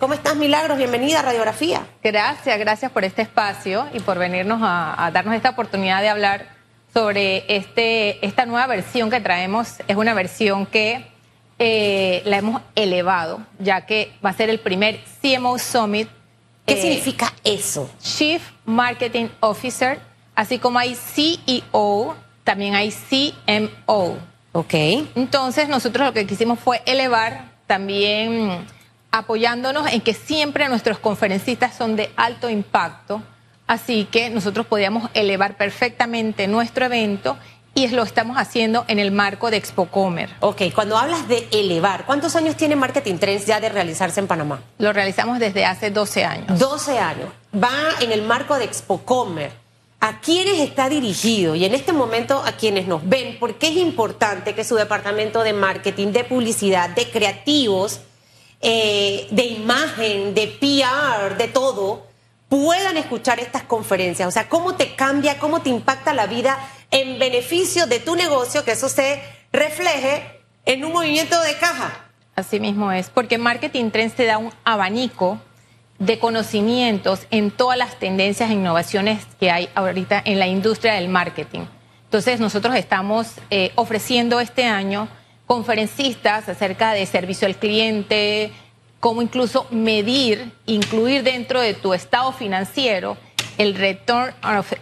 ¿Cómo estás, Milagros? Bienvenida a Radiografía. Gracias, gracias por este espacio y por venirnos a, darnos esta oportunidad de hablar sobre este, esta nueva versión que traemos. Es una versión que eh, la hemos elevado, ya que va a ser el primer CMO Summit. ¿Qué eh, significa eso? Chief Marketing Officer, así como hay CEO, también hay CMO. Ok. Entonces, nosotros lo que quisimos fue elevar también apoyándonos en que siempre nuestros conferencistas son de alto impacto, así que nosotros podíamos elevar perfectamente nuestro evento y lo estamos haciendo en el marco de ExpoComer. Ok, cuando hablas de elevar, ¿cuántos años tiene Marketing Trends ya de realizarse en Panamá? Lo realizamos desde hace 12 años. 12 años. Va en el marco de ExpoComer. ¿A quiénes está dirigido? Y en este momento a quienes nos ven, porque es importante que su departamento de marketing, de publicidad, de creativos, eh, de imagen, de PR, de todo, puedan escuchar estas conferencias. O sea, cómo te cambia, cómo te impacta la vida en beneficio de tu negocio, que eso se refleje en un movimiento de caja. Así mismo es, porque Marketing Trends te da un abanico de conocimientos en todas las tendencias e innovaciones que hay ahorita en la industria del marketing. Entonces, nosotros estamos eh, ofreciendo este año conferencistas acerca de servicio al cliente, cómo incluso medir, incluir dentro de tu estado financiero el return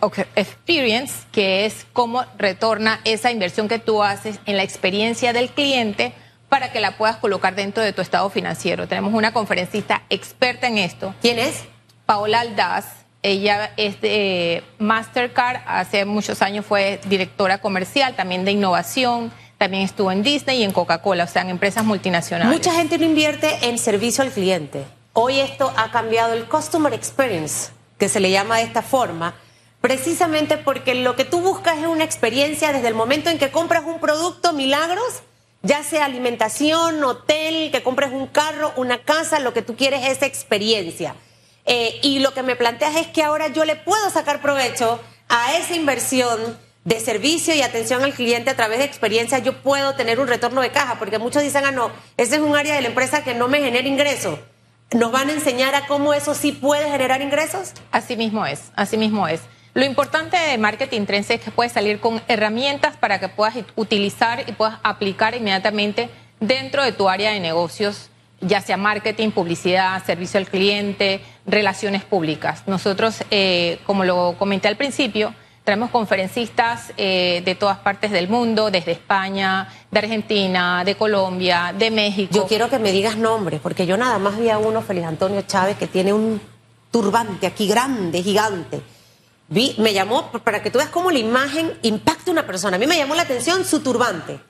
of experience, que es cómo retorna esa inversión que tú haces en la experiencia del cliente para que la puedas colocar dentro de tu estado financiero. Tenemos una conferencista experta en esto. ¿Quién es? Paola Aldaz. Ella es de Mastercard, hace muchos años fue directora comercial, también de innovación también estuvo en Disney y en Coca-Cola, o sea, en empresas multinacionales. Mucha gente no invierte en servicio al cliente. Hoy esto ha cambiado el customer experience, que se le llama de esta forma, precisamente porque lo que tú buscas es una experiencia desde el momento en que compras un producto, milagros, ya sea alimentación, hotel, que compres un carro, una casa, lo que tú quieres es experiencia. Eh, y lo que me planteas es que ahora yo le puedo sacar provecho a esa inversión de servicio y atención al cliente a través de experiencia, yo puedo tener un retorno de caja, porque muchos dicen, ah, no, ese es un área de la empresa que no me genera ingresos. ¿Nos van a enseñar a cómo eso sí puede generar ingresos? Así mismo es, así mismo es. Lo importante de marketing trends es que puedes salir con herramientas para que puedas utilizar y puedas aplicar inmediatamente dentro de tu área de negocios, ya sea marketing, publicidad, servicio al cliente, relaciones públicas. Nosotros, eh, como lo comenté al principio, Traemos conferencistas eh, de todas partes del mundo, desde España, de Argentina, de Colombia, de México. Yo quiero que me digas nombres, porque yo nada más vi a uno, Feliz Antonio Chávez, que tiene un turbante aquí grande, gigante. Vi, me llamó, para que tú veas cómo la imagen impacta a una persona. A mí me llamó la atención su turbante.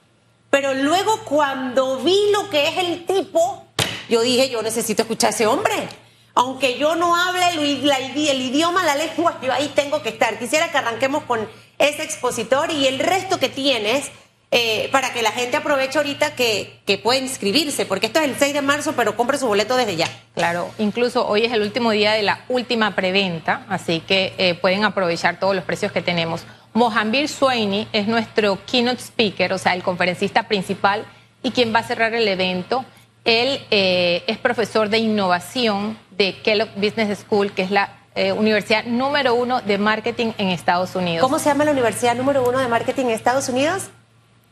Pero luego cuando vi lo que es el tipo, yo dije, yo necesito escuchar a ese hombre aunque yo no hable el, idioma, la lengua, yo ahí tengo que estar. Quisiera que arranquemos con ese expositor y el resto que tienes eh, para que la gente aproveche ahorita que, que puede inscribirse, porque esto es el 6 de marzo, pero compre su boleto desde ya. Claro, incluso hoy es el último día de la última preventa, así que eh, pueden aprovechar todos los precios que tenemos. Mohambir Swaini es nuestro keynote speaker, o sea, el conferencista principal y quien va a cerrar el evento. Él eh, es profesor de innovación de Kellogg Business School, que es la eh, universidad número uno de marketing en Estados Unidos. ¿Cómo se llama la universidad número uno de marketing en Estados Unidos?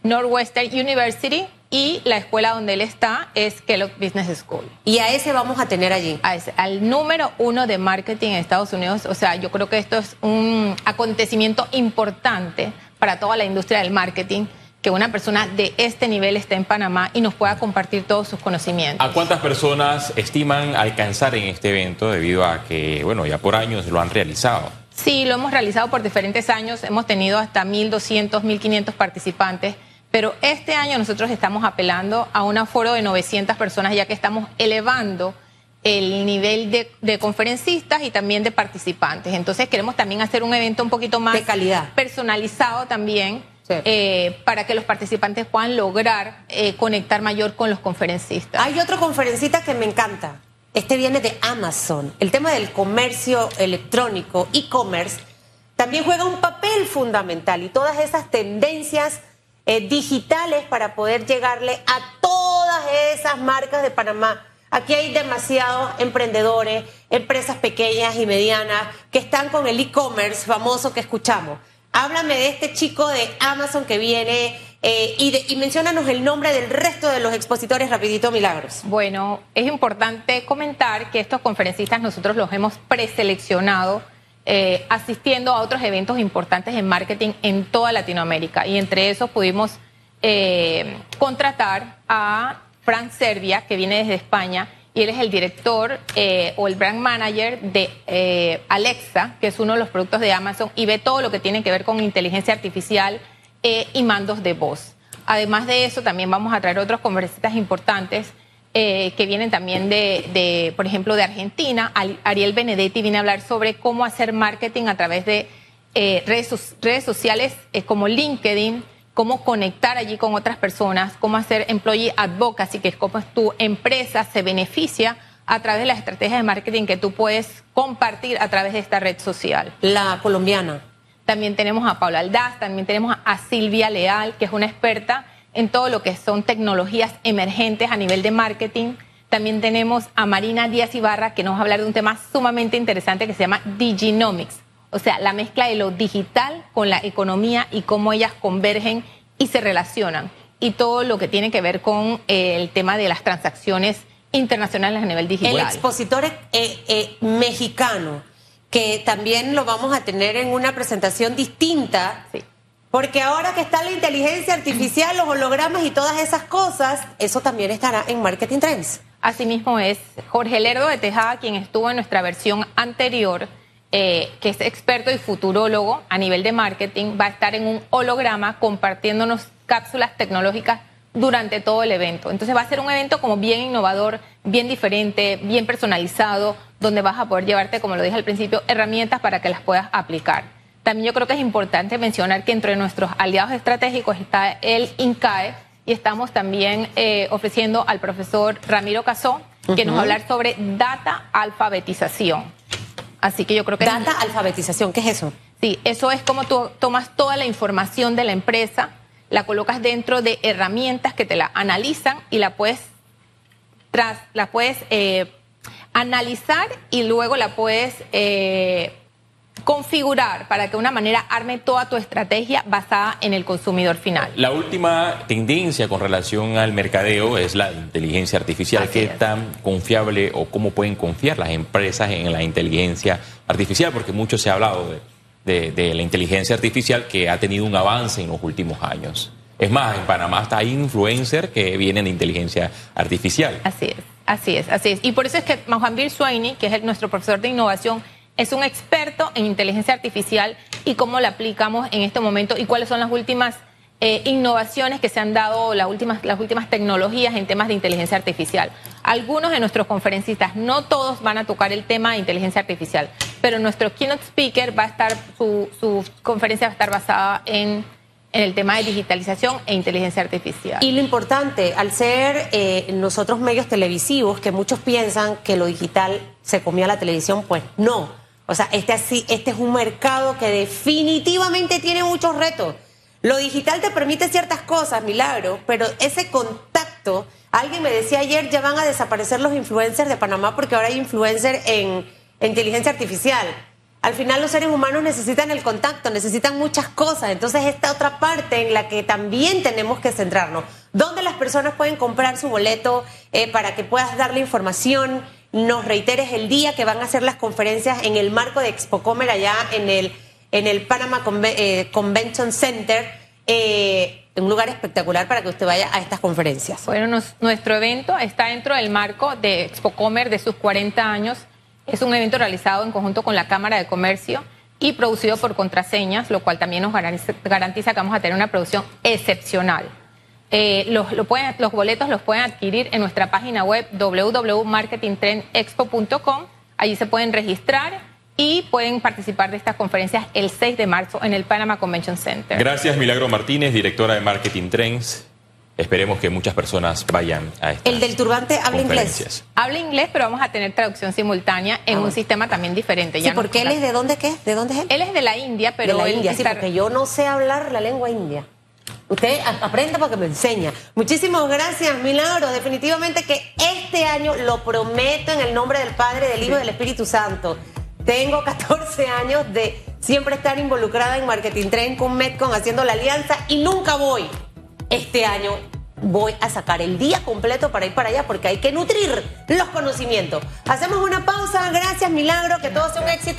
Northwestern University y la escuela donde él está es Kellogg Business School. Y a ese vamos a tener allí. A ese, al número uno de marketing en Estados Unidos. O sea, yo creo que esto es un acontecimiento importante para toda la industria del marketing que una persona de este nivel esté en Panamá y nos pueda compartir todos sus conocimientos. ¿A cuántas personas estiman alcanzar en este evento debido a que, bueno, ya por años lo han realizado? Sí, lo hemos realizado por diferentes años, hemos tenido hasta 1.200, 1.500 participantes, pero este año nosotros estamos apelando a un aforo de 900 personas ya que estamos elevando el nivel de, de, conferencistas y también de participantes. Entonces queremos también hacer un evento un poquito más de calidad. personalizado también eh, para que los participantes puedan lograr eh, conectar mayor con los conferencistas. Hay otro conferencista que me encanta. Este viene de Amazon. El tema del comercio electrónico, e-commerce, también juega un papel fundamental y todas esas tendencias eh, digitales para poder llegarle a todas esas marcas de Panamá, Aquí hay demasiados emprendedores, empresas pequeñas y medianas que están con el e-commerce famoso que escuchamos. Háblame de este chico de Amazon que viene eh, y, de, y menciónanos el nombre del resto de los expositores rapidito, Milagros. Bueno, es importante comentar que estos conferencistas nosotros los hemos preseleccionado eh, asistiendo a otros eventos importantes en marketing en toda Latinoamérica y entre esos pudimos eh, contratar a Frank Servia, que viene desde España, y él es el director eh, o el brand manager de eh, Alexa, que es uno de los productos de Amazon, y ve todo lo que tiene que ver con inteligencia artificial eh, y mandos de voz. Además de eso, también vamos a traer otros conferencistas importantes que vienen también de, por ejemplo, de Argentina. Ariel Benedetti viene a hablar sobre cómo hacer marketing a través de redes, sociales como LinkedIn, cómo conectar allí con otras personas, cómo hacer employee advocacy, que es cómo tu empresa se beneficia a través de las estrategias de marketing que tú puedes compartir a través de esta red social. La colombiana. También tenemos a Paula Aldaz, también tenemos a Silvia Leal, que es una experta en todo lo que son tecnologías emergentes a nivel de marketing. También tenemos a Marina Díaz Ibarra, que nos va a hablar de un tema sumamente interesante que se llama Diginomics, o sea, la mezcla de lo digital con la economía y cómo ellas convergen y se relacionan. Y todo lo que tiene que ver con eh, el tema de las transacciones internacionales a nivel digital. El expositor eh, eh, mexicano, que también lo vamos a tener en una presentación distinta. Sí. Porque ahora que está la inteligencia artificial, los hologramas y todas esas cosas, eso también estará en Marketing Trends. Asimismo es Jorge Lerdo de Tejada, quien estuvo en nuestra versión anterior, eh, que es experto y futurólogo a nivel de marketing, va a estar en un holograma compartiéndonos cápsulas tecnológicas durante todo el evento. Entonces va a ser un evento como bien innovador, bien diferente, bien personalizado, donde vas a poder llevarte, como lo dije al principio, herramientas para que las puedas aplicar. También yo creo que es importante mencionar que entre nuestros aliados estratégicos está el INCAE y estamos también eh, ofreciendo al profesor Ramiro Casó, que uh -huh. nos va a hablar sobre data alfabetización. Así que yo creo que... Data es... alfabetización, ¿qué es eso? Sí, eso es como tú tomas toda la información de la empresa, la colocas dentro de herramientas que te la analizan y la puedes, tras, la puedes eh, analizar y luego la puedes eh, configurar para que de una manera arme toda tu estrategia basada en el consumidor final. La última tendencia con relación al mercadeo es la inteligencia artificial. Así ¿Qué es. tan confiable o cómo pueden confiar las empresas en la inteligencia artificial? Porque mucho se ha hablado de, de, de la inteligencia artificial que ha tenido un avance en los últimos años. Es más, en Panamá hasta hay influencers que vienen de inteligencia artificial. Así es, así es, así es. Y por eso es que Mohanbir Swaini, que es el, nuestro profesor de innovación, es un experto en inteligencia artificial y cómo la aplicamos en este momento y cuáles son las últimas eh, innovaciones que se han dado, las últimas, las últimas tecnologías en temas de inteligencia artificial. Algunos de nuestros conferencistas, no todos van a tocar el tema de inteligencia artificial, pero nuestro keynote speaker va a estar, su, su conferencia va a estar basada en en el tema de digitalización e inteligencia artificial. Y lo importante, al ser eh, nosotros medios televisivos, que muchos piensan que lo digital se comía la televisión, pues no. O sea, este, así, este es un mercado que definitivamente tiene muchos retos. Lo digital te permite ciertas cosas, milagro, pero ese contacto, alguien me decía ayer, ya van a desaparecer los influencers de Panamá porque ahora hay influencers en, en inteligencia artificial. Al final los seres humanos necesitan el contacto, necesitan muchas cosas. Entonces esta otra parte en la que también tenemos que centrarnos. ¿Dónde las personas pueden comprar su boleto eh, para que puedas darle información? Nos reiteres el día que van a hacer las conferencias en el marco de Expocomer allá en el, en el Panama Conve eh, Convention Center. Eh, un lugar espectacular para que usted vaya a estas conferencias. Bueno, nuestro evento está dentro del marco de Expocomer de sus 40 años es un evento realizado en conjunto con la Cámara de Comercio y producido por contraseñas, lo cual también nos garantiza, garantiza que vamos a tener una producción excepcional. Eh, los, lo pueden, los, boletos los pueden adquirir en nuestra página web www.marketingtrendexpo.com. Allí se pueden registrar y pueden participar de estas conferencias el 6 de marzo en el Panama Convention Center. Gracias, Milagro Martínez, directora de Marketing Trends. Esperemos que muchas personas vayan a estas El del turbante habla inglés. Habla inglés, pero vamos a tener traducción simultánea en ah, un sistema también diferente. Sí, ya porque él es de dónde qué? ¿De dónde es él? Él es de la India, pero de la él India, está... sí, porque yo no sé hablar la lengua india. Usted aprenda para que me enseña. Muchísimas gracias, Milagro. Definitivamente que este año lo prometo en el nombre del Padre, del Hijo y del Espíritu Santo. Tengo 14 años de siempre estar involucrada en Marketing Trend con Metcon haciendo la alianza y nunca voy. Este año voy a sacar el día completo para ir para allá porque hay que nutrir los conocimientos. Hacemos una pausa. Gracias, Milagro. Que todo sea un éxito.